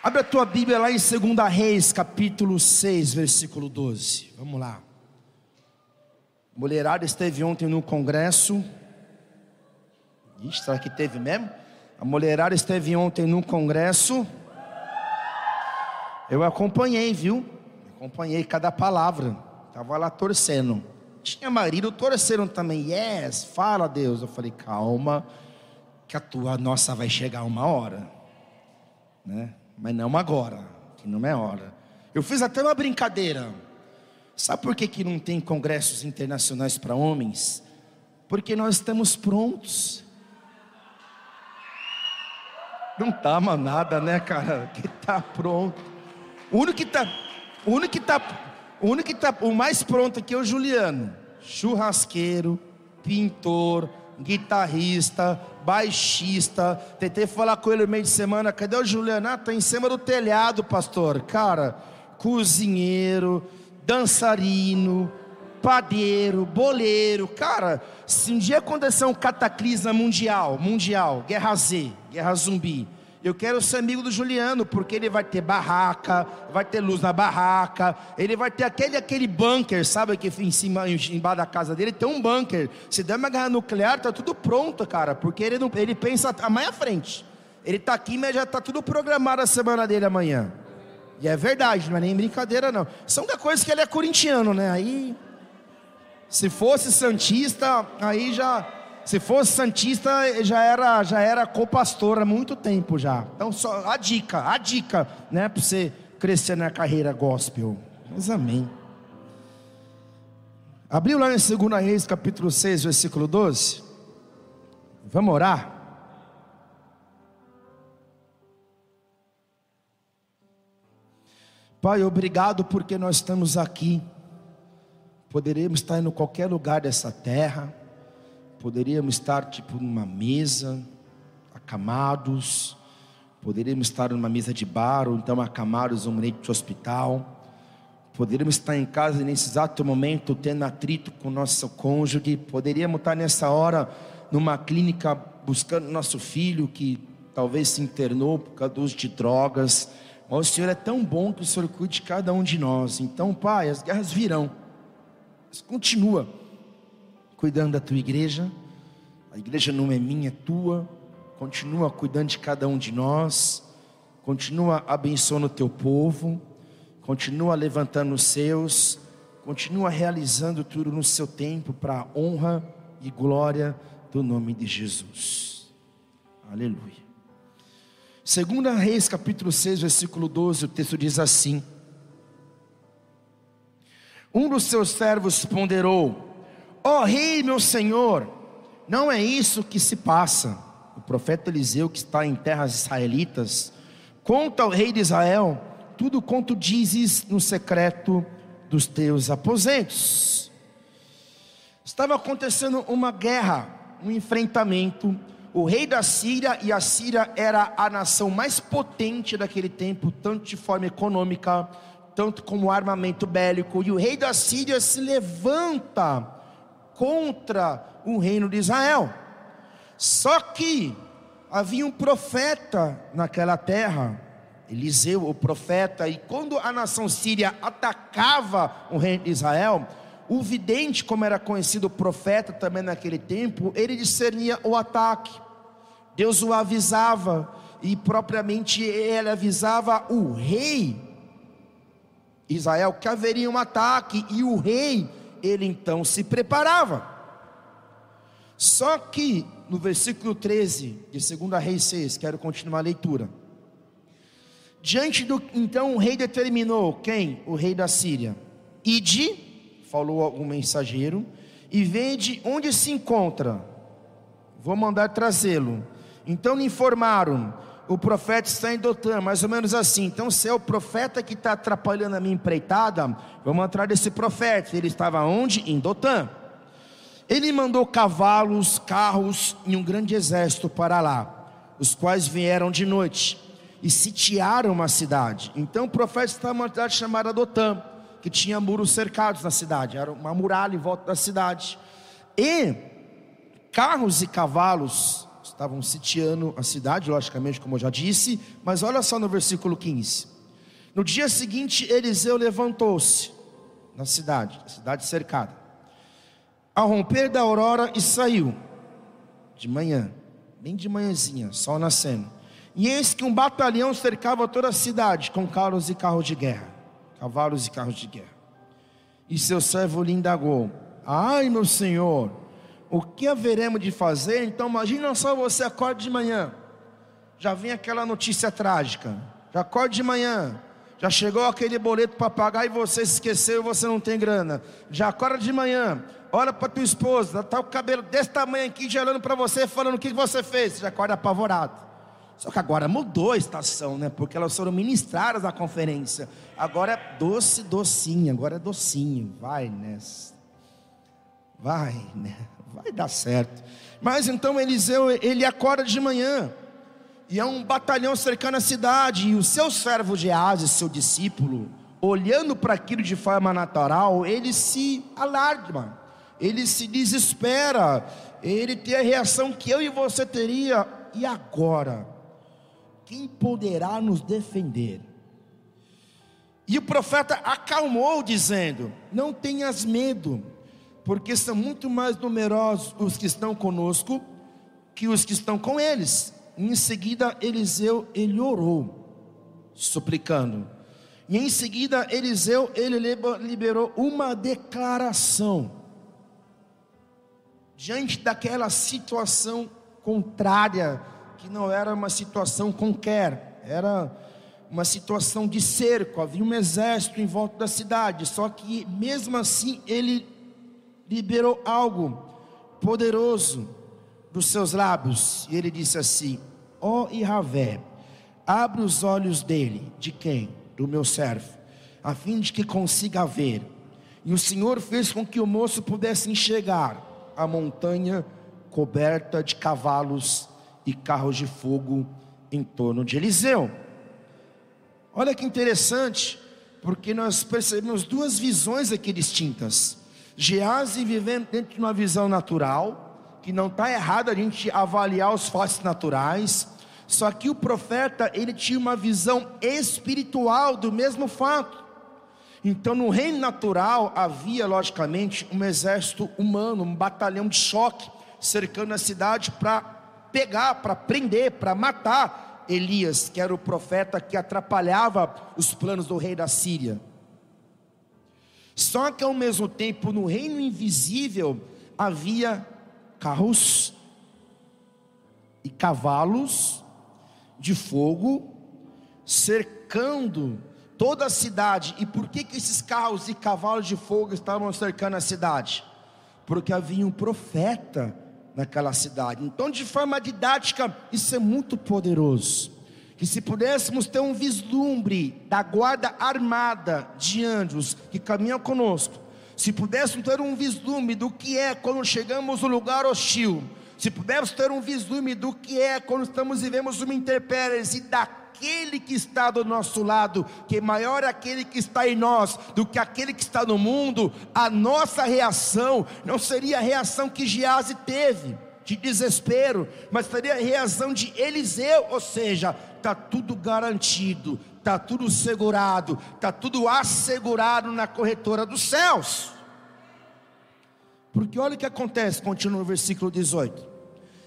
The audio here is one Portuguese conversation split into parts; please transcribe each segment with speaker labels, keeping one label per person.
Speaker 1: Abre a tua Bíblia lá em 2 Reis, capítulo 6, versículo 12. Vamos lá. A mulherada esteve ontem no congresso. Ixi, será que teve mesmo? A mulherada esteve ontem no congresso. Eu acompanhei, viu? Acompanhei cada palavra. Estava lá torcendo. Tinha marido torcendo também. Yes, fala Deus. Eu falei, calma, que a tua nossa vai chegar uma hora. Né? Mas não agora, que não é hora. Eu fiz até uma brincadeira. Sabe por que, que não tem congressos internacionais para homens? Porque nós estamos prontos. Não tá nada, né, cara? Que tá pronto. O único que tá, o único que tá, o único que tá, o mais pronto aqui é o Juliano, churrasqueiro, pintor, guitarrista, baixista. Tentei falar com ele no meio de semana. Cadê o Juliano? Ah, tá em cima do telhado, pastor. Cara, cozinheiro, dançarino, padeiro, boleiro. Cara, se um dia acontecer um cataclisma mundial, mundial, guerra Z, guerra zumbi, eu quero ser amigo do Juliano, porque ele vai ter barraca, vai ter luz na barraca, ele vai ter aquele aquele bunker, sabe que em cima, embaixo da casa dele tem um bunker. Se der uma guerra nuclear, tá tudo pronto, cara, porque ele não, ele pensa amanhã à frente. Ele tá aqui, mas já tá tudo programado a semana dele amanhã. E é verdade, não é nem brincadeira não. São da coisa que ele é corintiano, né? Aí se fosse santista, aí já se fosse santista, já era já era co-pastor há muito tempo já. Então só a dica, a dica, né, para você crescer na carreira gospel. Mas amém. Abriu lá em 2 Reis, capítulo 6, versículo 12. Vamos orar? Pai, obrigado porque nós estamos aqui. Poderíamos estar em qualquer lugar dessa terra, poderíamos estar tipo numa mesa, acamados, poderíamos estar numa mesa de bar, ou então acamados num ambiente de hospital, poderíamos estar em casa nesse exato momento tendo atrito com nosso cônjuge, poderíamos estar nessa hora numa clínica buscando nosso filho que talvez se internou por causa do uso de drogas, mas o Senhor é tão bom que o Senhor cuide de cada um de nós. Então, Pai, as guerras virão. Mas continua cuidando da tua igreja. A igreja não é minha, é tua. Continua cuidando de cada um de nós. Continua abençoando o teu povo. Continua levantando os seus. Continua realizando tudo no seu tempo para a honra e glória do nome de Jesus. Aleluia. Segunda Reis, capítulo 6, versículo 12, o texto diz assim: Um dos seus servos ponderou: Ó oh, rei, meu senhor, não é isso que se passa. O profeta Eliseu, que está em terras israelitas, conta ao rei de Israel tudo quanto dizes no secreto dos teus aposentos. Estava acontecendo uma guerra, um enfrentamento o rei da Síria, e a Síria era a nação mais potente daquele tempo, tanto de forma econômica, tanto como armamento bélico, e o rei da Síria se levanta contra o reino de Israel. Só que havia um profeta naquela terra, Eliseu, o profeta, e quando a nação síria atacava o reino de Israel, o vidente, como era conhecido o profeta também naquele tempo, ele discernia o ataque. Deus o avisava e propriamente ele avisava o rei Israel que haveria um ataque e o rei ele então se preparava. Só que no versículo 13 de 2 Reis 6, quero continuar a leitura. Diante do então o rei determinou quem? O rei da Síria. Ide falou um mensageiro, e vende onde se encontra. Vou mandar trazê-lo. Então lhe informaram: o profeta está em Dotã, mais ou menos assim. Então, se é o profeta que está atrapalhando a minha empreitada, vamos atrás desse profeta. Ele estava onde? Em Dotã. Ele mandou cavalos, carros e um grande exército para lá, os quais vieram de noite e sitiaram uma cidade. Então o profeta estava em uma cidade chamada Dotã que tinha muros cercados na cidade, era uma muralha em volta da cidade. E carros e cavalos estavam sitiando a cidade, logicamente, como eu já disse, mas olha só no versículo 15. No dia seguinte, Eliseu levantou-se na cidade, cidade cercada, ao romper da aurora e saiu de manhã, bem de manhãzinha, sol nascendo. E eis que um batalhão cercava toda a cidade com carros e carros de guerra, cavalos e carros de guerra. E seu servo lhe indagou: Ai, meu senhor, o que haveremos de fazer? Então, imagina só você acorda de manhã, já vem aquela notícia trágica. Já acorda de manhã, já chegou aquele boleto para pagar e você se esqueceu e você não tem grana. Já acorda de manhã, olha para tua esposa, tá o cabelo desse tamanho aqui, já olhando para você, falando o que você fez. Já acorda apavorado. Só que agora mudou a estação, né? Porque elas foram ministradas na conferência. Agora é doce, docinho. Agora é docinho. Vai, né? Vai, né? Vai dar certo. Mas então Eliseu, ele acorda de manhã. E é um batalhão cercando a cidade. E o seu servo Geazi, seu discípulo, olhando para aquilo de forma natural, ele se alarma. Ele se desespera. Ele tem a reação que eu e você teria. E agora? quem poderá nos defender? E o profeta acalmou, dizendo: Não tenhas medo, porque são muito mais numerosos os que estão conosco que os que estão com eles. E em seguida, Eliseu ele orou, suplicando. E em seguida, Eliseu ele liberou uma declaração diante daquela situação contrária que não era uma situação qualquer, era uma situação de cerco, havia um exército em volta da cidade, só que mesmo assim ele liberou algo poderoso dos seus lábios, e ele disse assim: Ó oh, Iravé, abre os olhos dele, de quem? Do meu servo, a fim de que consiga ver. E o Senhor fez com que o moço pudesse enxergar a montanha coberta de cavalos e carros de fogo em torno de Eliseu. Olha que interessante, porque nós percebemos duas visões aqui distintas. Geazi vivendo dentro de uma visão natural, que não está errado a gente avaliar os fatos naturais, só que o profeta ele tinha uma visão espiritual do mesmo fato. Então, no reino natural havia, logicamente, um exército humano, um batalhão de choque cercando a cidade para pegar, para prender, para matar Elias, que era o profeta que atrapalhava os planos do rei da Síria. Só que ao mesmo tempo, no reino invisível, havia carros e cavalos de fogo cercando toda a cidade. E por que, que esses carros e cavalos de fogo estavam cercando a cidade? Porque havia um profeta naquela cidade. Então, de forma didática, isso é muito poderoso. Que se pudéssemos ter um vislumbre da guarda armada de anjos que caminham conosco, se pudéssemos ter um vislumbre do que é quando chegamos no lugar hostil, se pudermos ter um vislumbre do que é quando estamos vivemos uma intempérie e daquele que está do nosso lado, que maior é aquele que está em nós do que aquele que está no mundo, a nossa reação não seria a reação que Gease teve de desespero, mas seria a reação de Eliseu, ou seja, está tudo garantido, está tudo segurado, está tudo assegurado na corretora dos céus. Porque olha o que acontece, continua no versículo 18.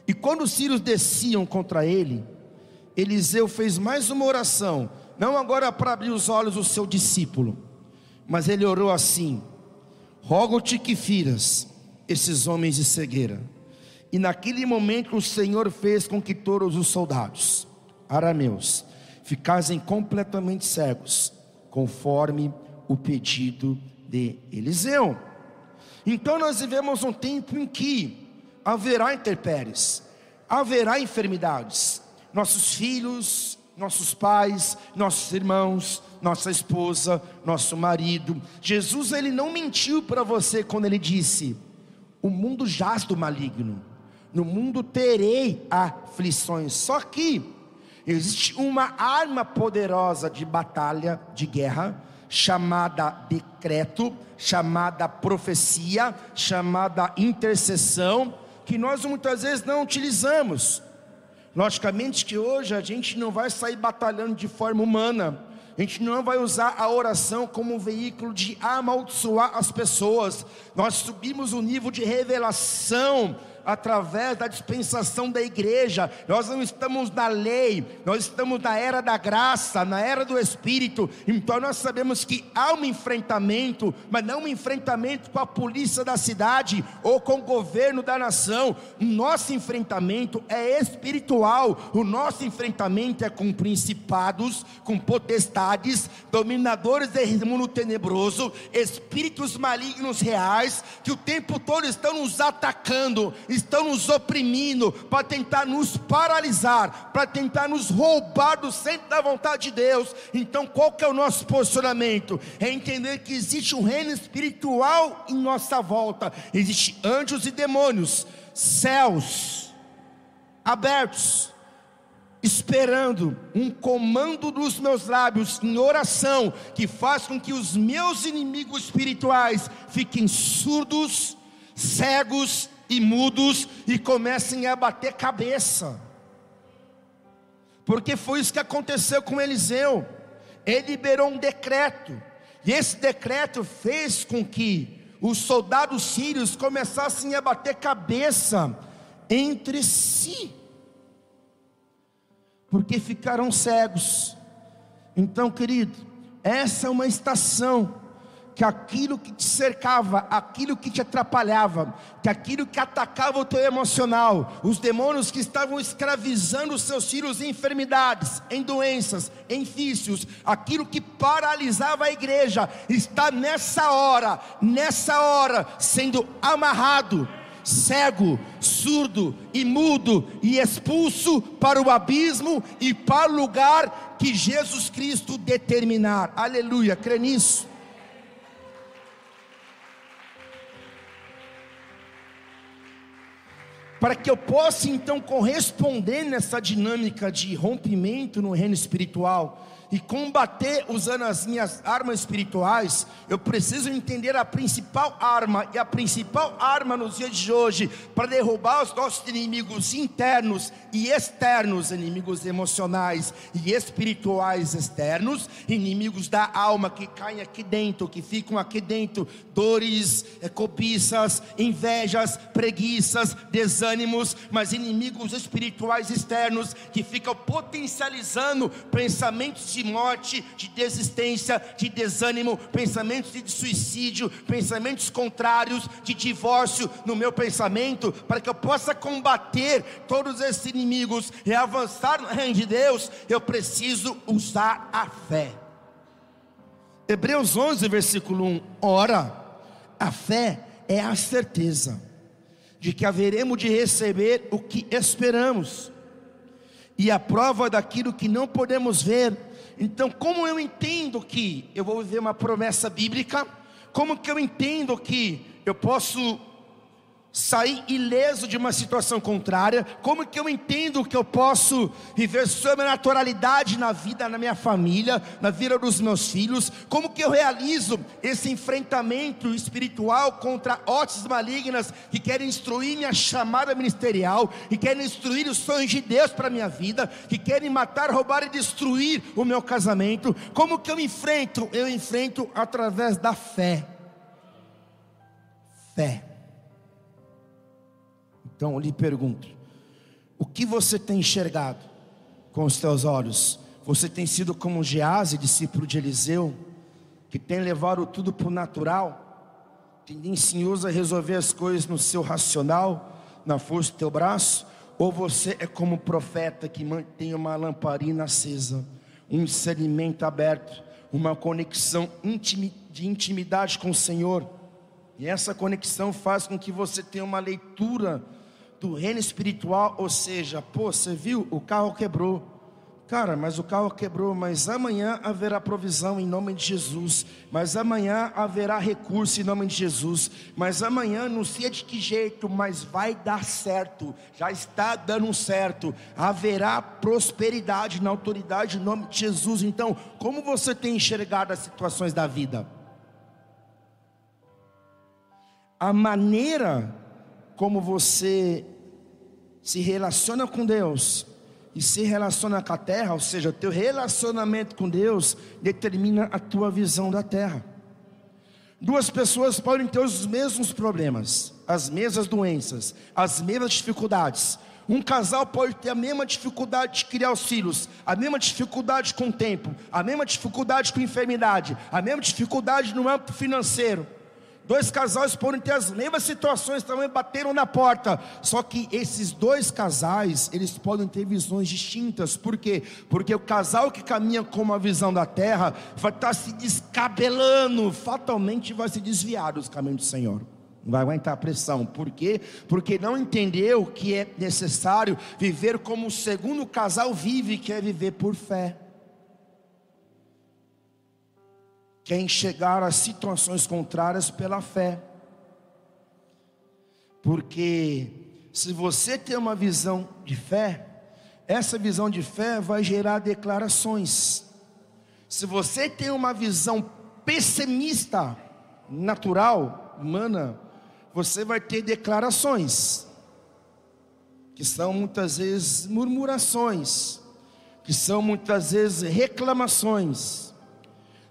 Speaker 1: E quando os sírios desciam contra ele, Eliseu fez mais uma oração, não agora para abrir os olhos do seu discípulo, mas ele orou assim: Rogo-te que firas esses homens de cegueira. E naquele momento o Senhor fez com que todos os soldados arameus ficassem completamente cegos, conforme o pedido de Eliseu. Então nós vivemos um tempo em que haverá intempéries, haverá enfermidades. Nossos filhos, nossos pais, nossos irmãos, nossa esposa, nosso marido. Jesus ele não mentiu para você quando ele disse: "O mundo jaz do maligno. No mundo terei aflições". Só que existe uma arma poderosa de batalha, de guerra, chamada decreto, chamada profecia, chamada intercessão, que nós muitas vezes não utilizamos. Logicamente que hoje a gente não vai sair batalhando de forma humana, a gente não vai usar a oração como um veículo de amaldiçoar as pessoas. Nós subimos o nível de revelação através da dispensação da igreja. Nós não estamos na lei, nós estamos na era da graça, na era do Espírito. Então nós sabemos que há um enfrentamento, mas não um enfrentamento com a polícia da cidade ou com o governo da nação. O nosso enfrentamento é espiritual. O nosso enfrentamento é com principados, com potestades, dominadores desse mundo tenebroso, espíritos malignos reais que o tempo todo estão nos atacando estão nos oprimindo para tentar nos paralisar, para tentar nos roubar do centro da vontade de Deus. Então, qual que é o nosso posicionamento? É entender que existe um reino espiritual em nossa volta. Existem anjos e demônios, céus abertos, esperando um comando dos meus lábios em oração que faz com que os meus inimigos espirituais fiquem surdos, cegos e mudos e comecem a bater cabeça. Porque foi isso que aconteceu com Eliseu. Ele liberou um decreto, e esse decreto fez com que os soldados sírios começassem a bater cabeça entre si, porque ficaram cegos. Então, querido, essa é uma estação que aquilo que te cercava, aquilo que te atrapalhava, que aquilo que atacava o teu emocional, os demônios que estavam escravizando os seus filhos em enfermidades, em doenças, em vícios, aquilo que paralisava a igreja, está nessa hora, nessa hora, sendo amarrado, cego, surdo e mudo e expulso para o abismo e para o lugar que Jesus Cristo determinar. Aleluia, crê nisso. Para que eu possa então corresponder nessa dinâmica de rompimento no reino espiritual, e combater usando as minhas armas espirituais, eu preciso entender a principal arma, e a principal arma nos dias de hoje, para derrubar os nossos inimigos internos e externos, inimigos emocionais e espirituais externos, inimigos da alma que caem aqui dentro, que ficam aqui dentro, dores, eh, cobiças, invejas, preguiças, desânimos, mas inimigos espirituais externos que ficam potencializando pensamentos de de morte, de desistência, de desânimo, pensamentos de suicídio, pensamentos contrários, de divórcio no meu pensamento, para que eu possa combater todos esses inimigos e avançar no reino de Deus, eu preciso usar a fé. Hebreus 11, versículo 1: Ora, a fé é a certeza de que haveremos de receber o que esperamos, e a prova daquilo que não podemos ver então, como eu entendo que eu vou viver uma promessa bíblica? Como que eu entendo que eu posso sair ileso de uma situação contrária? Como que eu entendo que eu posso viver sobrenaturalidade na vida, na minha família, na vida dos meus filhos? Como que eu realizo esse enfrentamento espiritual contra hostes malignas que querem destruir minha chamada ministerial, que querem destruir os sonhos de Deus para minha vida, que querem matar, roubar e destruir o meu casamento? Como que eu enfrento? Eu enfrento através da fé. Fé. Então eu lhe pergunto: o que você tem enxergado com os teus olhos? Você tem sido como Gease, discípulo de Eliseu, que tem levado tudo para o natural, tendencioso a resolver as coisas no seu racional, na força do teu braço? Ou você é como profeta que mantém uma lamparina acesa, um discernimento aberto, uma conexão de intimidade com o Senhor? E essa conexão faz com que você tenha uma leitura do reino espiritual, ou seja, pô, você viu, o carro quebrou. Cara, mas o carro quebrou, mas amanhã haverá provisão em nome de Jesus. Mas amanhã haverá recurso em nome de Jesus. Mas amanhã não sei de que jeito, mas vai dar certo. Já está dando certo. Haverá prosperidade na autoridade em nome de Jesus. Então, como você tem enxergado as situações da vida? A maneira como você se relaciona com Deus e se relaciona com a terra, ou seja, teu relacionamento com Deus determina a tua visão da terra. Duas pessoas podem ter os mesmos problemas, as mesmas doenças, as mesmas dificuldades. Um casal pode ter a mesma dificuldade de criar os filhos, a mesma dificuldade com o tempo, a mesma dificuldade com a enfermidade, a mesma dificuldade no âmbito financeiro. Dois casais podem ter as mesmas situações, também bateram na porta. Só que esses dois casais, eles podem ter visões distintas. Por quê? Porque o casal que caminha com uma visão da terra vai estar se descabelando, fatalmente vai se desviar dos caminhos do Senhor. Não vai aguentar a pressão. Por quê? Porque não entendeu que é necessário viver como o segundo casal vive, que é viver por fé. Quer enxergar as situações contrárias pela fé. Porque se você tem uma visão de fé, essa visão de fé vai gerar declarações. Se você tem uma visão pessimista, natural, humana, você vai ter declarações, que são muitas vezes murmurações, que são muitas vezes reclamações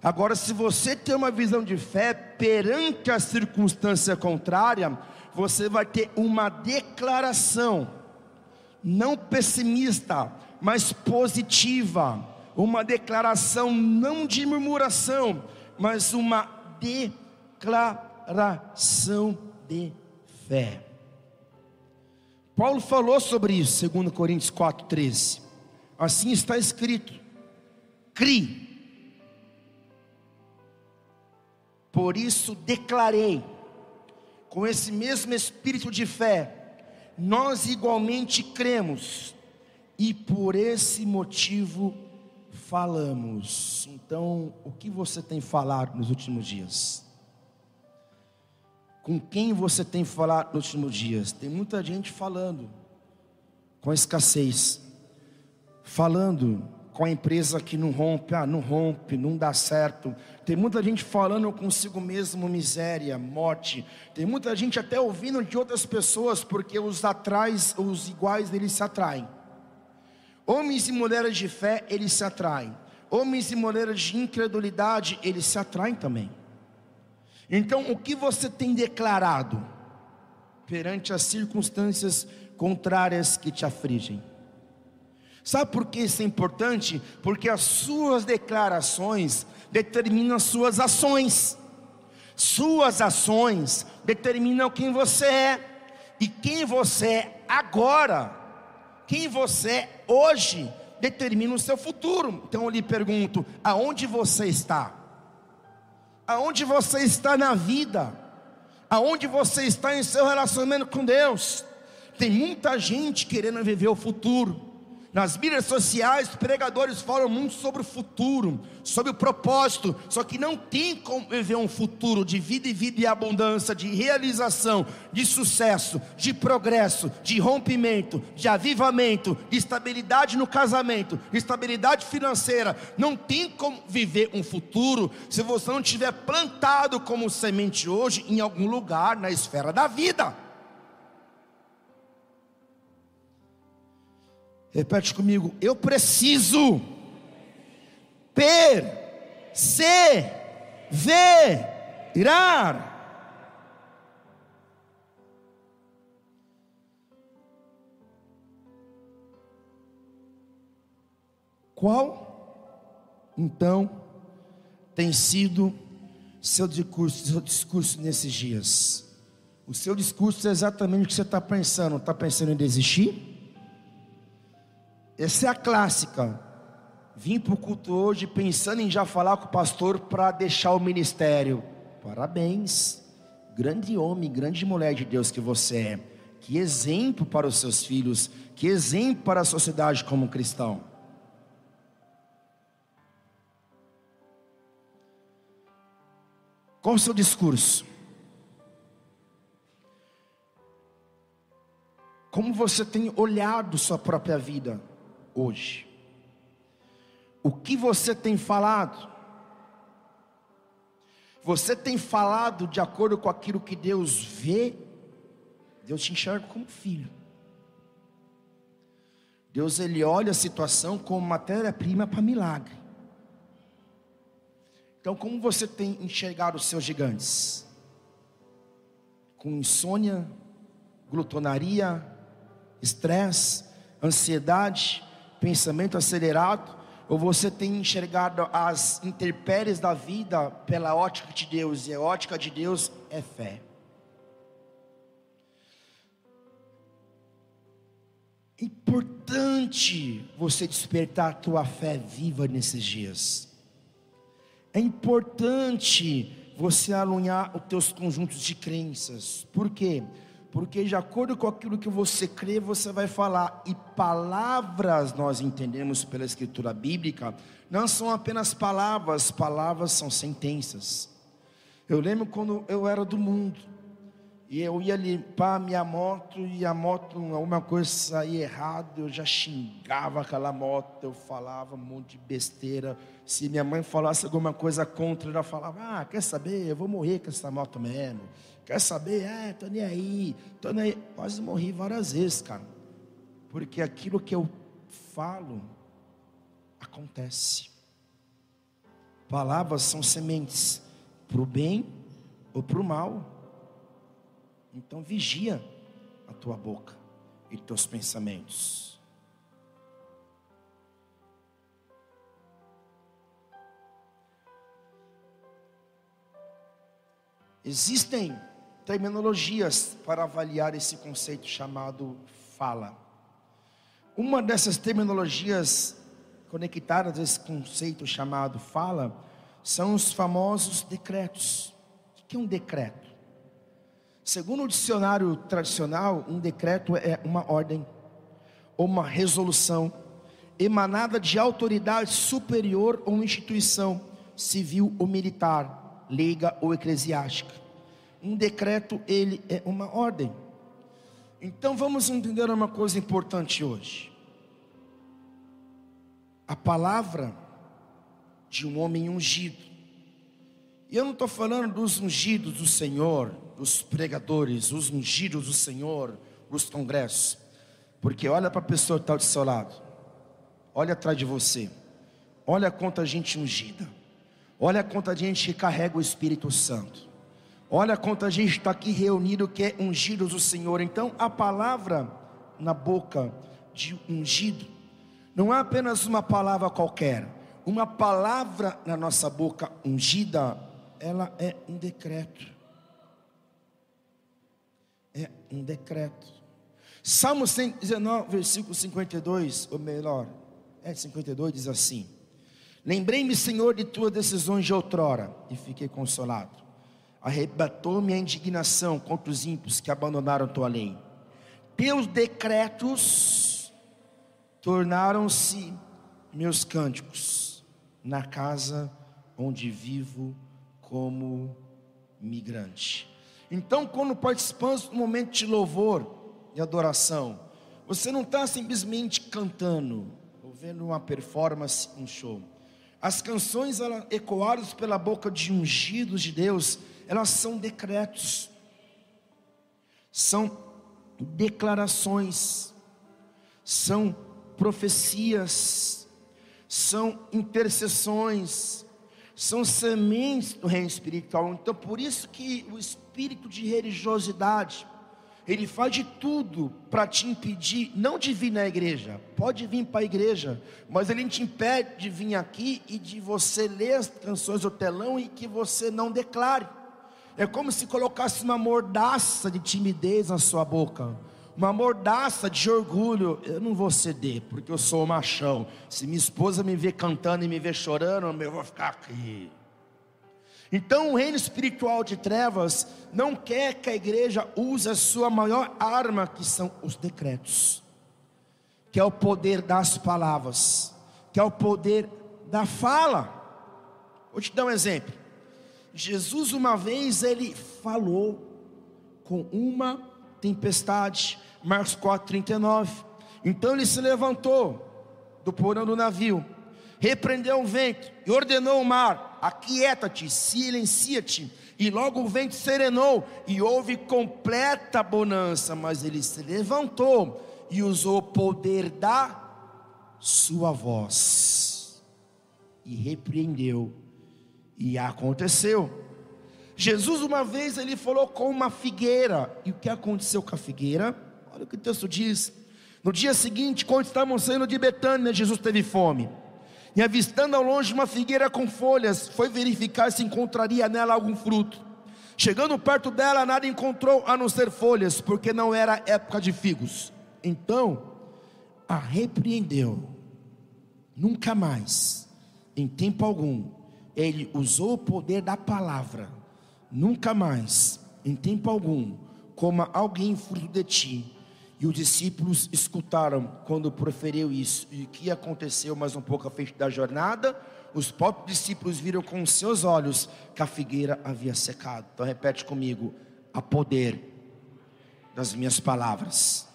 Speaker 1: Agora, se você tem uma visão de fé perante a circunstância contrária, você vai ter uma declaração, não pessimista, mas positiva, uma declaração não de murmuração, mas uma declaração de fé. Paulo falou sobre isso, 2 Coríntios 4,13. Assim está escrito: crie Por isso declarei, com esse mesmo espírito de fé, nós igualmente cremos, e por esse motivo falamos. Então, o que você tem falado nos últimos dias? Com quem você tem falado nos últimos dias? Tem muita gente falando com escassez, falando com a empresa que não rompe, ah, não rompe, não dá certo. Tem muita gente falando consigo mesmo miséria, morte. Tem muita gente até ouvindo de outras pessoas, porque os atrás, os iguais eles se atraem. Homens e mulheres de fé, eles se atraem. Homens e mulheres de incredulidade, eles se atraem também. Então, o que você tem declarado perante as circunstâncias contrárias que te afligem? Sabe por que isso é importante? Porque as suas declarações determinam as suas ações. Suas ações determinam quem você é. E quem você é agora, quem você é hoje, determina o seu futuro. Então eu lhe pergunto: aonde você está? Aonde você está na vida? Aonde você está em seu relacionamento com Deus? Tem muita gente querendo viver o futuro nas mídias sociais, pregadores falam muito sobre o futuro, sobre o propósito, só que não tem como viver um futuro de vida e vida e abundância, de realização, de sucesso, de progresso, de rompimento, de avivamento, de estabilidade no casamento, de estabilidade financeira. Não tem como viver um futuro se você não tiver plantado como semente hoje em algum lugar na esfera da vida. Repete comigo, eu preciso perseverar. Qual, então, tem sido seu discurso, seu discurso nesses dias? O seu discurso é exatamente o que você está pensando. Está pensando em desistir? Essa é a clássica. Vim para o culto hoje pensando em já falar com o pastor para deixar o ministério. Parabéns. Grande homem, grande mulher de Deus que você é. Que exemplo para os seus filhos. Que exemplo para a sociedade como cristão. Qual o seu discurso? Como você tem olhado sua própria vida? Hoje? O que você tem falado? Você tem falado de acordo com aquilo que Deus vê? Deus te enxerga como filho. Deus ele olha a situação como matéria-prima para milagre. Então, como você tem enxergado os seus gigantes? Com insônia, glutonaria, estresse, ansiedade, pensamento acelerado, ou você tem enxergado as intempéries da vida pela ótica de Deus, e a ótica de Deus é fé. Importante você despertar a tua fé viva nesses dias. É importante você alinhar os teus conjuntos de crenças. Por quê? Porque de acordo com aquilo que você crê, você vai falar. E palavras, nós entendemos pela escritura bíblica, não são apenas palavras, palavras são sentenças. Eu lembro quando eu era do mundo. E eu ia limpar minha moto e a moto, alguma coisa saía errado, eu já xingava aquela moto, eu falava um monte de besteira. Se minha mãe falasse alguma coisa contra, ela falava: Ah, quer saber? Eu vou morrer com essa moto mesmo. Quer saber? É, tô nem aí, tô nem aí. Quase morri várias vezes, cara. Porque aquilo que eu falo acontece. Palavras são sementes para o bem ou para o mal. Então vigia a tua boca e teus pensamentos. Existem terminologias para avaliar esse conceito chamado fala. Uma dessas terminologias conectadas a esse conceito chamado fala são os famosos decretos. O que é um decreto? Segundo o dicionário tradicional, um decreto é uma ordem ou uma resolução emanada de autoridade superior ou instituição civil ou militar, leiga ou eclesiástica. Um decreto, ele é uma ordem. Então vamos entender uma coisa importante hoje. A palavra de um homem ungido. E eu não estou falando dos ungidos do Senhor, os pregadores, os ungidos do Senhor, os congressos. Porque olha para a pessoa que está do seu lado, olha atrás de você, olha quanta gente ungida, olha quanta gente que carrega o Espírito Santo, olha quanta gente está aqui reunido que é ungido do Senhor. Então a palavra na boca de ungido não é apenas uma palavra qualquer, uma palavra na nossa boca ungida, ela é um decreto é um decreto. Salmo 119, versículo 52, ou melhor, é 52, diz assim: Lembrei-me, Senhor, de tuas decisões de outrora, e fiquei consolado. Arrebatou-me a indignação contra os ímpios que abandonaram tua lei. Teus decretos tornaram-se meus cânticos na casa onde vivo como migrante. Então, quando participamos do momento de louvor e adoração, você não está simplesmente cantando, ou vendo uma performance, um show. As canções ecoadas pela boca de ungidos de Deus, elas são decretos, são declarações, são profecias, são intercessões, são sementes do reino espiritual. Então, por isso que o espírito de religiosidade, ele faz de tudo para te impedir, não de vir na igreja, pode vir para a igreja, mas ele te impede de vir aqui e de você ler as canções do telão e que você não declare. É como se colocasse uma mordaça de timidez na sua boca uma mordaça de orgulho. Eu não vou ceder, porque eu sou machão. Se minha esposa me ver cantando e me ver chorando, eu vou ficar aqui. Então o reino espiritual de trevas não quer que a igreja use a sua maior arma, que são os decretos, que é o poder das palavras, que é o poder da fala. Vou te dar um exemplo. Jesus uma vez ele falou com uma tempestade, Marcos 4, 39. Então ele se levantou do porão do navio, repreendeu o vento e ordenou o mar: aquieta-te, silencia-te. E logo o vento serenou e houve completa bonança. Mas ele se levantou e usou o poder da sua voz e repreendeu, e aconteceu. Jesus uma vez ele falou com uma figueira, e o que aconteceu com a figueira? Olha o que o texto diz. No dia seguinte, quando estavam saindo de Betânia, Jesus teve fome. E avistando ao longe uma figueira com folhas, foi verificar se encontraria nela algum fruto. Chegando perto dela, nada encontrou a não ser folhas, porque não era época de figos. Então a repreendeu. Nunca mais, em tempo algum, ele usou o poder da palavra. Nunca mais, em tempo algum, coma alguém fruto de ti e os discípulos escutaram quando proferiu isso. E o que aconteceu mais um pouco à frente da jornada? Os próprios discípulos viram com seus olhos que a figueira havia secado. Então repete comigo: a poder das minhas palavras.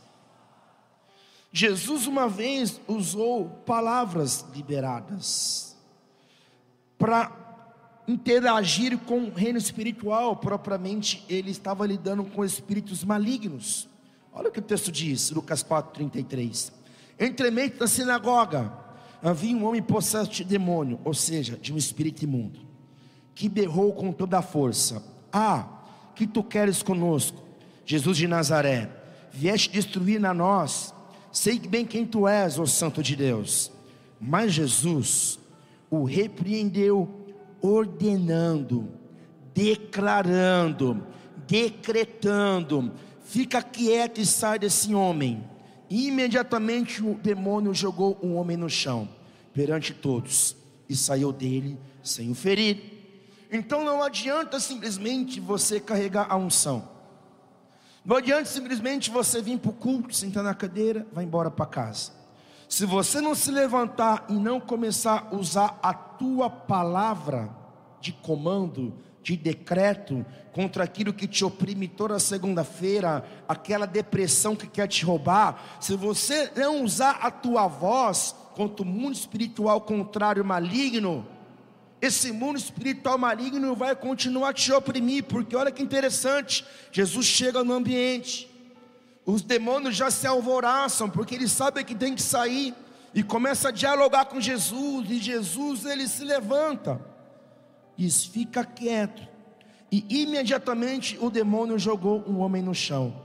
Speaker 1: Jesus uma vez usou palavras liberadas para interagir com o reino espiritual, propriamente ele estava lidando com espíritos malignos. Olha o que o texto diz, Lucas 4,33. Entremente da sinagoga havia um homem possesso de demônio, ou seja, de um espírito imundo, que berrou com toda a força: Ah, que tu queres conosco, Jesus de Nazaré? Vieste destruir na nós, sei bem quem tu és, ó Santo de Deus. Mas Jesus o repreendeu, ordenando, declarando, decretando, fica quieto e sai desse homem. E imediatamente o demônio jogou o homem no chão, perante todos, e saiu dele sem o ferir. Então não adianta simplesmente você carregar a unção. Não adianta simplesmente você vir para o culto, sentar na cadeira, vai embora para casa. Se você não se levantar e não começar a usar a tua palavra de comando, de decreto contra aquilo que te oprime toda segunda-feira, aquela depressão que quer te roubar, se você não usar a tua voz contra o mundo espiritual contrário maligno, esse mundo espiritual maligno vai continuar a te oprimir, porque olha que interessante, Jesus chega no ambiente, os demônios já se alvoraçam, porque eles sabem que tem que sair, e começa a dialogar com Jesus, e Jesus ele se levanta diz: fica quieto. E imediatamente o demônio jogou um homem no chão.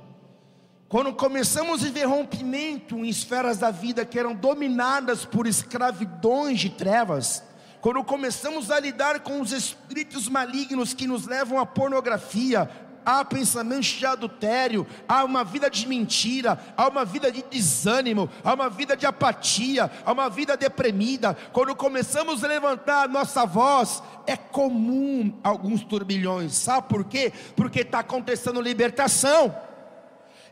Speaker 1: Quando começamos a ver rompimento em esferas da vida que eram dominadas por escravidões de trevas, quando começamos a lidar com os espíritos malignos que nos levam à pornografia, há pensamentos de adultério, há uma vida de mentira, há uma vida de desânimo, há uma vida de apatia, há uma vida deprimida. Quando começamos a levantar a nossa voz, é comum alguns turbilhões, sabe por quê? Porque está acontecendo libertação.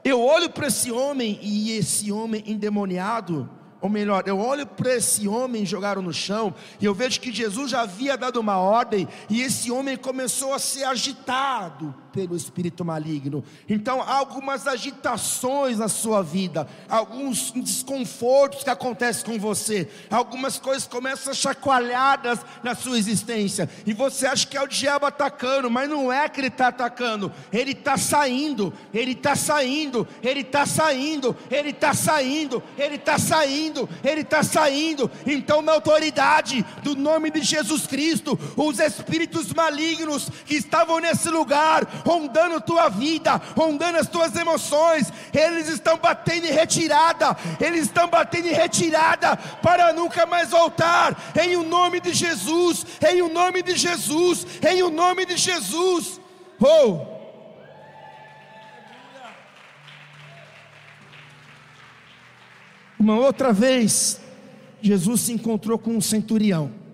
Speaker 1: Eu olho para esse homem e esse homem endemoniado, ou melhor, eu olho para esse homem jogado no chão, e eu vejo que Jesus já havia dado uma ordem, e esse homem começou a ser agitado pelo espírito maligno. Então, há algumas agitações na sua vida, alguns desconfortos que acontecem com você, algumas coisas começam chacoalhadas na sua existência, e você acha que é o diabo atacando, mas não é que ele está atacando, ele está saindo, ele está saindo, ele está saindo, ele está saindo, ele está saindo, ele está saindo. Então, na autoridade do nome de Jesus Cristo, os espíritos malignos que estavam nesse lugar, rondando tua vida, rondando as tuas emoções. Eles estão batendo em retirada, eles estão batendo em retirada para nunca mais voltar. Em o nome de Jesus, em o nome de Jesus, em o nome de Jesus. Oh! Uma outra vez, Jesus se encontrou com um centurião.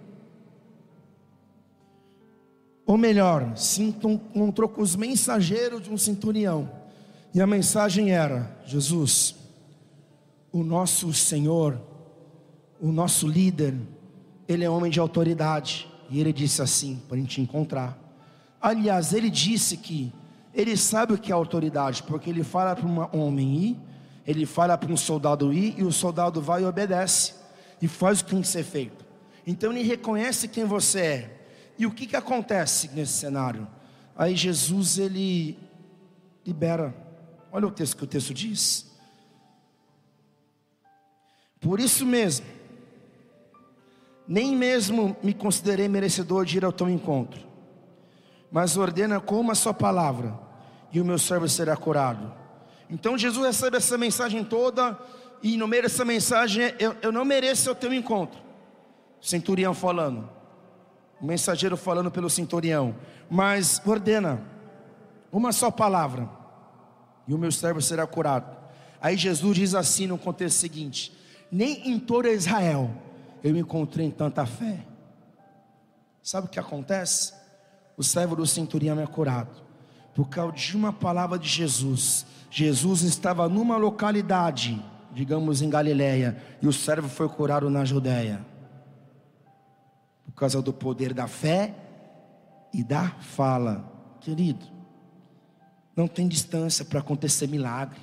Speaker 1: Ou melhor, se encontrou com os mensageiros de um centurião. E a mensagem era: Jesus, o nosso Senhor, o nosso líder, ele é homem de autoridade. E ele disse assim, para a gente encontrar. Aliás, ele disse que ele sabe o que é autoridade, porque ele fala para um homem ir, ele fala para um soldado ir, e o soldado vai e obedece, e faz o que tem que ser feito. Então ele reconhece quem você é, e o que, que acontece nesse cenário? Aí Jesus ele libera. Olha o texto que o texto diz. Por isso mesmo, nem mesmo me considerei merecedor de ir ao teu encontro, mas ordena como a sua palavra, e o meu servo será curado. Então Jesus recebe essa mensagem toda, e no meio dessa mensagem, eu, eu não mereço o teu encontro. Centurião falando, o mensageiro falando pelo centurião, mas ordena uma só palavra, e o meu servo será curado. Aí Jesus diz assim no contexto seguinte: nem em toda Israel eu me encontrei em tanta fé. Sabe o que acontece? O servo do centurião é curado por causa de uma palavra de Jesus. Jesus estava numa localidade, digamos em Galiléia, e o servo foi curado na Judéia. Causa do poder da fé e da fala. Querido, não tem distância para acontecer milagre.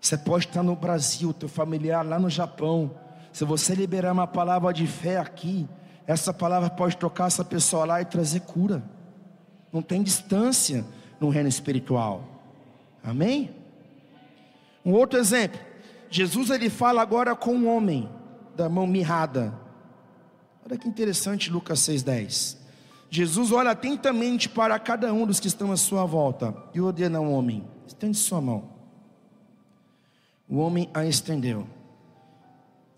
Speaker 1: Você pode estar no Brasil, teu familiar lá no Japão. Se você liberar uma palavra de fé aqui, essa palavra pode tocar essa pessoa lá e trazer cura. Não tem distância no reino espiritual. Amém? Um outro exemplo. Jesus ele fala agora com um homem da mão mirrada. Olha que interessante Lucas 6:10. Jesus olha atentamente para cada um dos que estão à sua volta e ordena ao homem: estende sua mão. O homem a estendeu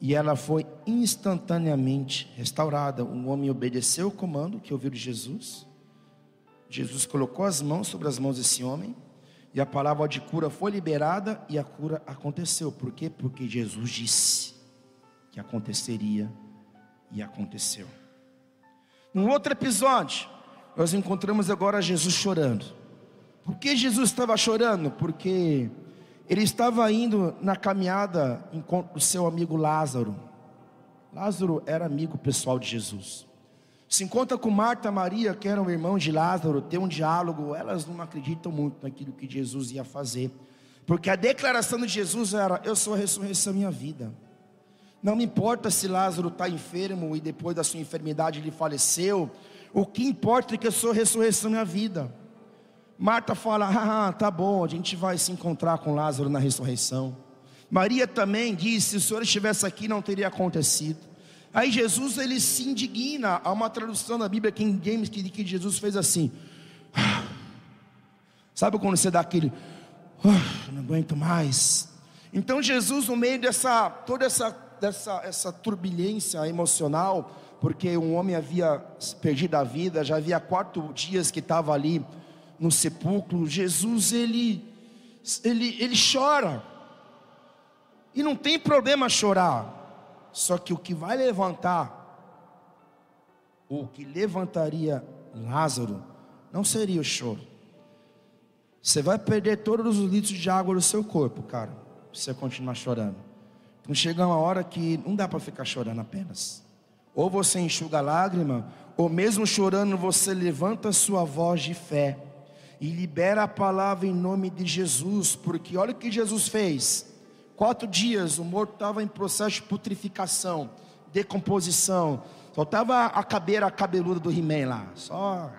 Speaker 1: e ela foi instantaneamente restaurada. O homem obedeceu o comando que ouviu de Jesus. Jesus colocou as mãos sobre as mãos desse homem e a palavra de cura foi liberada e a cura aconteceu. Por quê? Porque Jesus disse que aconteceria e aconteceu. Num outro episódio, nós encontramos agora Jesus chorando. Por que Jesus estava chorando? Porque ele estava indo na caminhada com o seu amigo Lázaro. Lázaro era amigo pessoal de Jesus. Se encontra com Marta e Maria, que eram irmãos de Lázaro, tem um diálogo. Elas não acreditam muito naquilo que Jesus ia fazer, porque a declaração de Jesus era: Eu sou a ressurreição minha vida. Não me importa se Lázaro está enfermo e depois da sua enfermidade ele faleceu. O que importa é que a ressurreição minha vida. Marta fala: ah, tá bom, a gente vai se encontrar com Lázaro na ressurreição. Maria também disse: se o Senhor estivesse aqui, não teria acontecido. Aí Jesus ele se indigna. Há uma tradução da Bíblia King James que, que Jesus fez assim. Sabe quando você dá aquele, oh, não aguento mais. Então Jesus no meio dessa toda essa dessa essa turbulência emocional, porque um homem havia perdido a vida, já havia quatro dias que estava ali no sepulcro, Jesus ele ele ele chora. E não tem problema chorar. Só que o que vai levantar o que levantaria Lázaro não seria o choro. Você vai perder todos os litros de água do seu corpo, cara, se você continuar chorando. Então chega uma hora que não dá para ficar chorando apenas. Ou você enxuga a lágrima, ou mesmo chorando você levanta sua voz de fé e libera a palavra em nome de Jesus, porque olha o que Jesus fez. Quatro dias o morto estava em processo de putrificação, decomposição. Só estava a cabeira cabeluda do He-Man lá. Só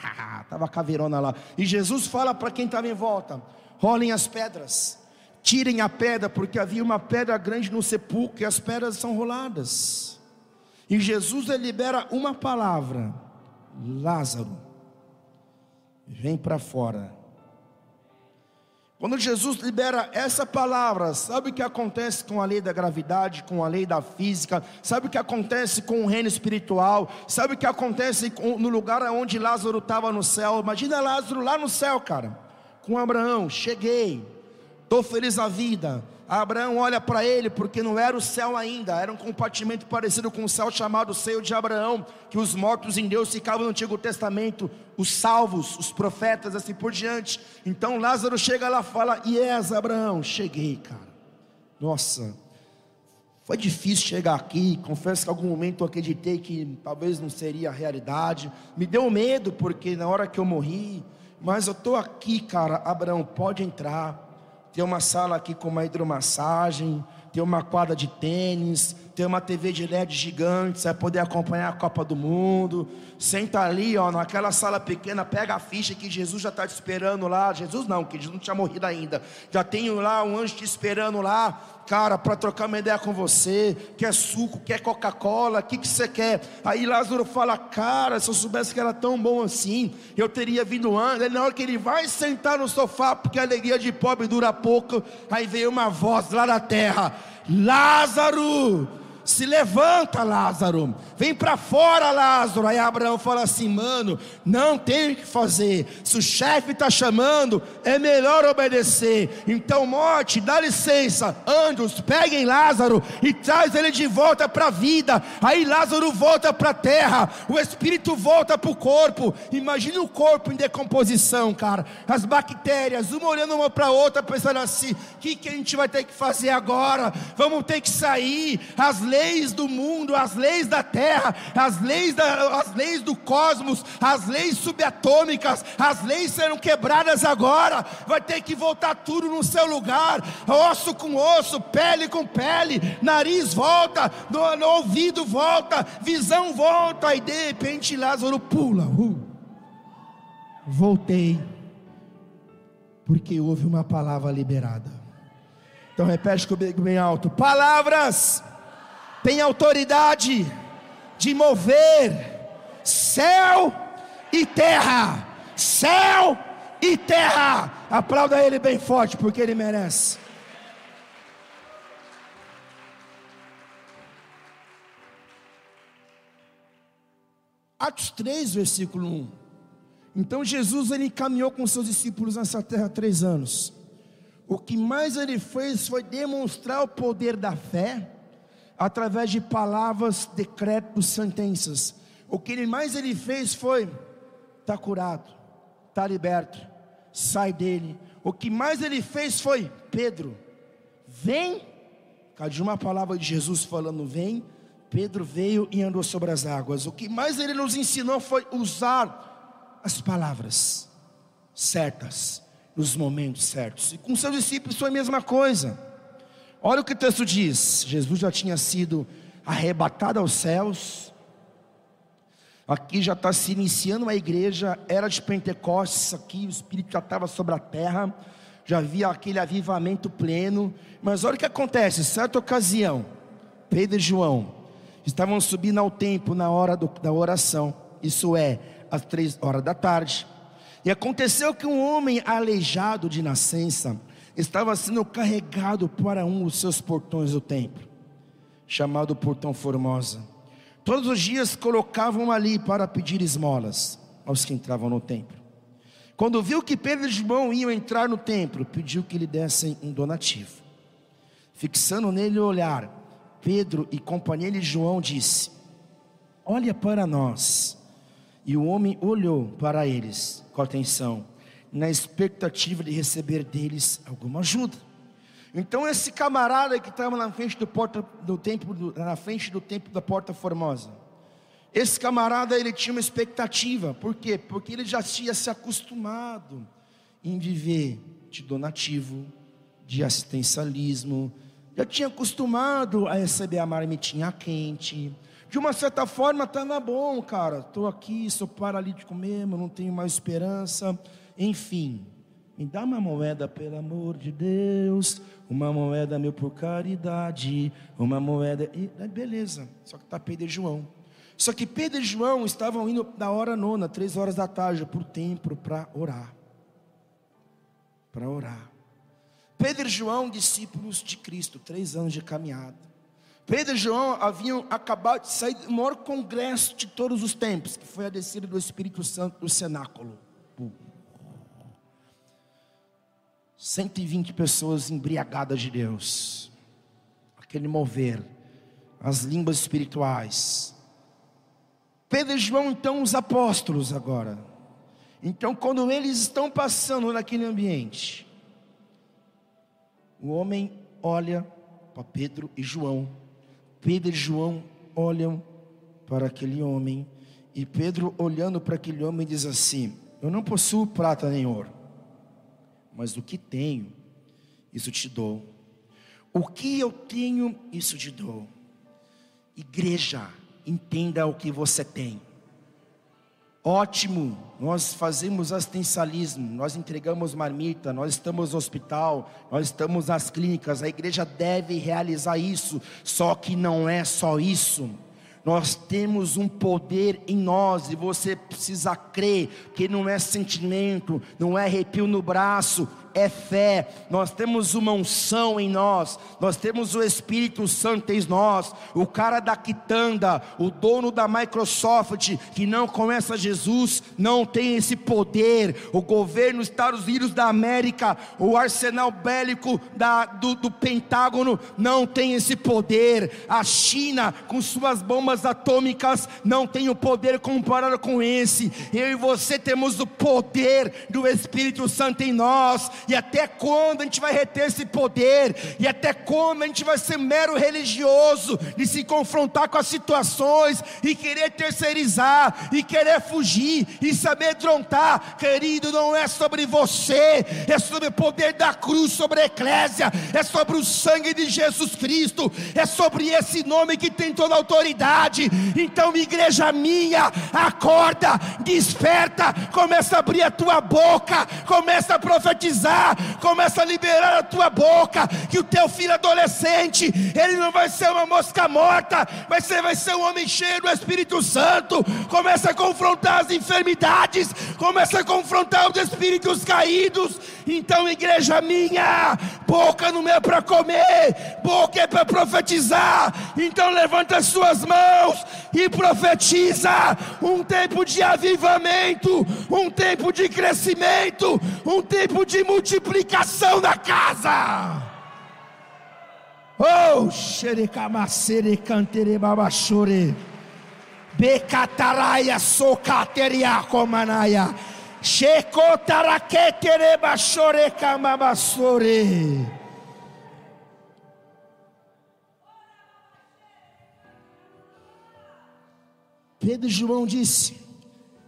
Speaker 1: estava a caveirona lá. E Jesus fala para quem estava em volta: rolem as pedras, tirem a pedra, porque havia uma pedra grande no sepulcro e as pedras são roladas. E Jesus libera uma palavra: Lázaro vem para fora. Quando Jesus libera essa palavra, sabe o que acontece com a lei da gravidade, com a lei da física? Sabe o que acontece com o reino espiritual? Sabe o que acontece no lugar onde Lázaro estava no céu? Imagina Lázaro lá no céu, cara, com Abraão. Cheguei, estou feliz a vida, Abraão olha para ele, porque não era o céu ainda, era um compartimento parecido com o céu chamado seio de Abraão, que os mortos em Deus ficavam no Antigo Testamento, os salvos, os profetas, assim por diante. Então Lázaro chega lá e fala: és Abraão? Cheguei, cara. Nossa, foi difícil chegar aqui. Confesso que em algum momento eu acreditei que talvez não seria a realidade. Me deu medo, porque na hora que eu morri, mas eu estou aqui, cara. Abraão, pode entrar tem uma sala aqui com uma hidromassagem, tem uma quadra de tênis, tem uma TV de LED gigante, você vai poder acompanhar a Copa do Mundo. Senta ali, ó, naquela sala pequena, pega a ficha que Jesus já está te esperando lá. Jesus não, que Jesus não tinha morrido ainda. Já tem lá um anjo te esperando lá, cara, para trocar uma ideia com você. Quer suco, quer Coca-Cola, o que, que você quer? Aí Lázaro fala, cara, se eu soubesse que era tão bom assim, eu teria vindo antes. Na hora que ele vai sentar no sofá, porque a alegria de pobre dura pouco, aí veio uma voz lá da terra: Lázaro! Se levanta, Lázaro, vem para fora, Lázaro. Aí Abraão fala assim, mano, não tem o que fazer. Se o chefe está chamando, é melhor obedecer. Então, morte, dá licença, anjos, peguem Lázaro e traz ele de volta para a vida. Aí Lázaro volta para a terra, o espírito volta para o corpo. Imagine o corpo em decomposição, cara. As bactérias, uma olhando uma para outra, pensando assim: o que, que a gente vai ter que fazer agora? Vamos ter que sair. As leis do mundo, as leis da terra, as leis, da, as leis do cosmos, as leis subatômicas, as leis serão quebradas agora. Vai ter que voltar tudo no seu lugar, osso com osso, pele com pele, nariz volta, no, no ouvido volta, visão volta, e de repente Lázaro pula. Uh. Voltei, porque houve uma palavra liberada. Então repete comigo bem alto: palavras tem autoridade de mover céu e terra. Céu e terra. Aplauda ele bem forte, porque ele merece. Atos 3, versículo 1. Então Jesus ele caminhou com seus discípulos nessa terra três anos. O que mais ele fez foi demonstrar o poder da fé através de palavras, decretos, sentenças. O que mais ele fez foi: está curado, está liberto, sai dele. O que mais ele fez foi: Pedro, vem. Cadê uma palavra de Jesus falando: vem. Pedro veio e andou sobre as águas. O que mais ele nos ensinou foi usar as palavras certas, nos momentos certos. E com seus discípulos foi a mesma coisa. Olha o que o texto diz: Jesus já tinha sido arrebatado aos céus. Aqui já está se iniciando uma igreja, era de Pentecostes, aqui o Espírito já estava sobre a terra, já havia aquele avivamento pleno. Mas olha o que acontece: certa ocasião, Pedro e João estavam subindo ao templo na hora do, da oração, isso é, às três horas da tarde. E aconteceu que um homem aleijado de nascença, estava sendo carregado para um dos seus portões do templo, chamado Portão Formosa. Todos os dias colocavam ali para pedir esmolas aos que entravam no templo. Quando viu que Pedro e João iam entrar no templo, pediu que lhe dessem um donativo. Fixando nele o olhar, Pedro e companhia de João disse: Olha para nós. E o homem olhou para eles com atenção na expectativa de receber deles alguma ajuda. Então esse camarada que estava na frente do porta do templo, na frente do templo da Porta Formosa, esse camarada ele tinha uma expectativa, por quê? Porque ele já tinha se acostumado em viver de donativo, de assistencialismo, já tinha acostumado a receber a marmitinha quente. De uma certa forma estava bom, cara. Estou aqui, sou paralítico mesmo, não tenho mais esperança. Enfim, me dá uma moeda pelo amor de Deus, uma moeda meu por caridade, uma moeda. E, beleza, só que está Pedro e João. Só que Pedro e João estavam indo da hora nona, três horas da tarde, para o templo para orar. Para orar. Pedro e João, discípulos de Cristo, três anos de caminhada. Pedro e João haviam acabado de sair do maior congresso de todos os tempos, que foi a descida do Espírito Santo do cenáculo. 120 pessoas embriagadas de Deus, aquele mover, as línguas espirituais. Pedro e João, então, os apóstolos agora. Então, quando eles estão passando naquele ambiente, o homem olha para Pedro e João, Pedro e João olham para aquele homem, e Pedro, olhando para aquele homem, diz assim: Eu não possuo prata nem ouro mas o que tenho, isso te dou. O que eu tenho, isso te dou. Igreja, entenda o que você tem. Ótimo, nós fazemos assistencialismo, nós entregamos marmita, nós estamos no hospital, nós estamos nas clínicas, a igreja deve realizar isso, só que não é só isso. Nós temos um poder em nós e você precisa crer que não é sentimento, não é arrepio no braço, é fé, nós temos uma unção em nós, nós temos o Espírito Santo em nós, o cara da quitanda, o dono da Microsoft, que não conhece Jesus, não tem esse poder, o governo dos Estados Unidos da América, o arsenal bélico da, do, do Pentágono, não tem esse poder, a China, com suas bombas atômicas, não tem o poder comparado com esse, eu e você temos o poder do Espírito Santo em nós, e até quando a gente vai reter esse poder? E até quando a gente vai ser mero religioso de se confrontar com as situações e querer terceirizar e querer fugir e se amedrontar? Querido, não é sobre você, é sobre o poder da cruz sobre a eclésia, é sobre o sangue de Jesus Cristo, é sobre esse nome que tem toda a autoridade. Então, igreja minha, acorda, desperta, começa a abrir a tua boca, começa a profetizar começa a liberar a tua boca, que o teu filho adolescente, ele não vai ser uma mosca morta, mas você vai ser um homem cheio do Espírito Santo, começa a confrontar as enfermidades, começa a confrontar os espíritos caídos, então igreja minha, boca não é para comer, boca é para profetizar, então levanta as suas mãos e profetiza. Um tempo de avivamento, um tempo de crescimento, um tempo de multiplicação multiplicação na casa. Oh, xerecamacere cantere babachore. Becataraia socateria comanaya. Checotaraquetere bachore camabasore. Pedro e João disse: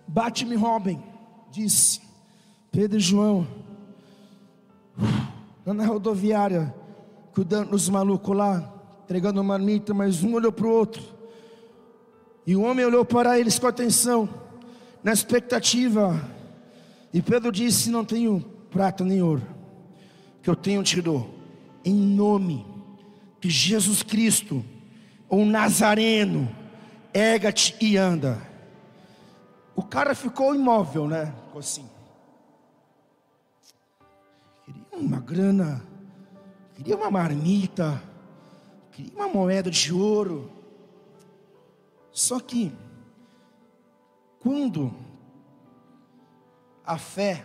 Speaker 1: Bate-me, Robin. Disse Pedro e João lá na rodoviária, cuidando dos malucos lá, entregando marmita, mas um olhou para o outro. E o homem olhou para eles com atenção, na expectativa. E Pedro disse: Não tenho prata nem ouro, que eu tenho te dou, em nome de Jesus Cristo, o Nazareno, erga-te e anda. O cara ficou imóvel, né? Ficou assim. Uma grana, queria uma marmita, queria uma moeda de ouro. Só que, quando a fé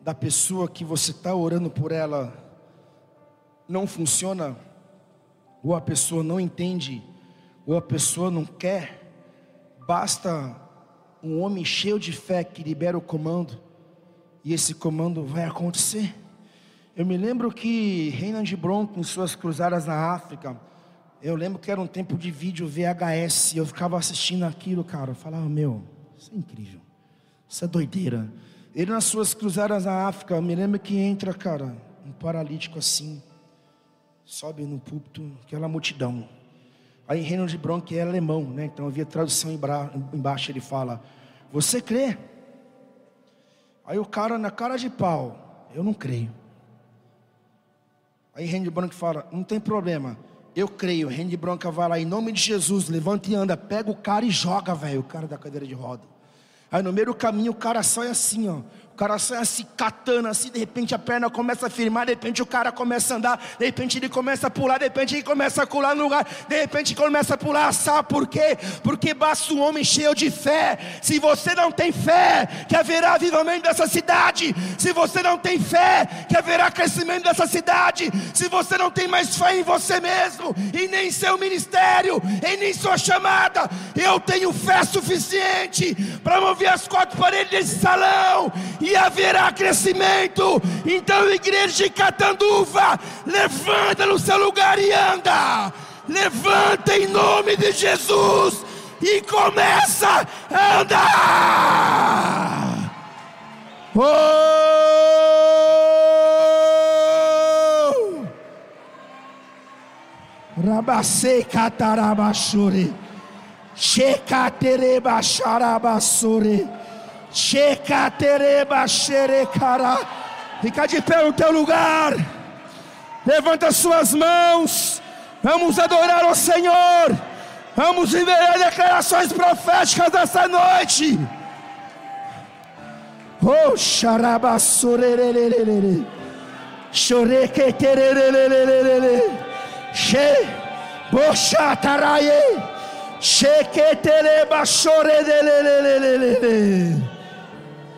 Speaker 1: da pessoa que você está orando por ela não funciona, ou a pessoa não entende, ou a pessoa não quer, basta um homem cheio de fé que libera o comando, e esse comando vai acontecer. Eu me lembro que Reinhard Bronco, em suas cruzadas na África, eu lembro que era um tempo de vídeo VHS, eu ficava assistindo aquilo, cara, eu falava, meu, isso é incrível, isso é doideira. Ele nas suas cruzadas na África, eu me lembro que entra, cara, um paralítico assim, sobe no púlpito, aquela multidão. Aí Reinhard Bronco é alemão, né? Então havia tradução embaixo, ele fala: Você crê? Aí o cara, na cara de pau, eu não creio. Aí Randy Branca fala: não tem problema, eu creio. Randy Branca vai lá em nome de Jesus, levanta e anda, pega o cara e joga, velho, o cara da cadeira de roda. Aí no meio do caminho o cara sai assim, ó cara sai assim, catando assim, de repente a perna começa a firmar, de repente o cara começa a andar, de repente ele começa a pular, de repente ele começa a pular no lugar, de repente começa a pular, sabe por quê? Porque basta um homem cheio de fé. Se você não tem fé, que haverá avivamento dessa cidade. Se você não tem fé, que haverá crescimento dessa cidade. Se você não tem mais fé em você mesmo, e nem em seu ministério, e nem sua chamada, eu tenho fé suficiente para mover as quatro paredes desse salão e haverá crescimento. Então, igreja de Catanduva, levanta no seu lugar e anda. Levanta em nome de Jesus e começa a andar. Oh! Rabase catarabashure. Checatereba xarabasure. Checatereba xerecara. Fica de pé no teu lugar. Levanta suas mãos. Vamos adorar o Senhor. Vamos viver declarações proféticas dessa noite. Oh, xarabassurerererere. Chorequetererererere. Che, bochataraye. Chequetereba chorerererere.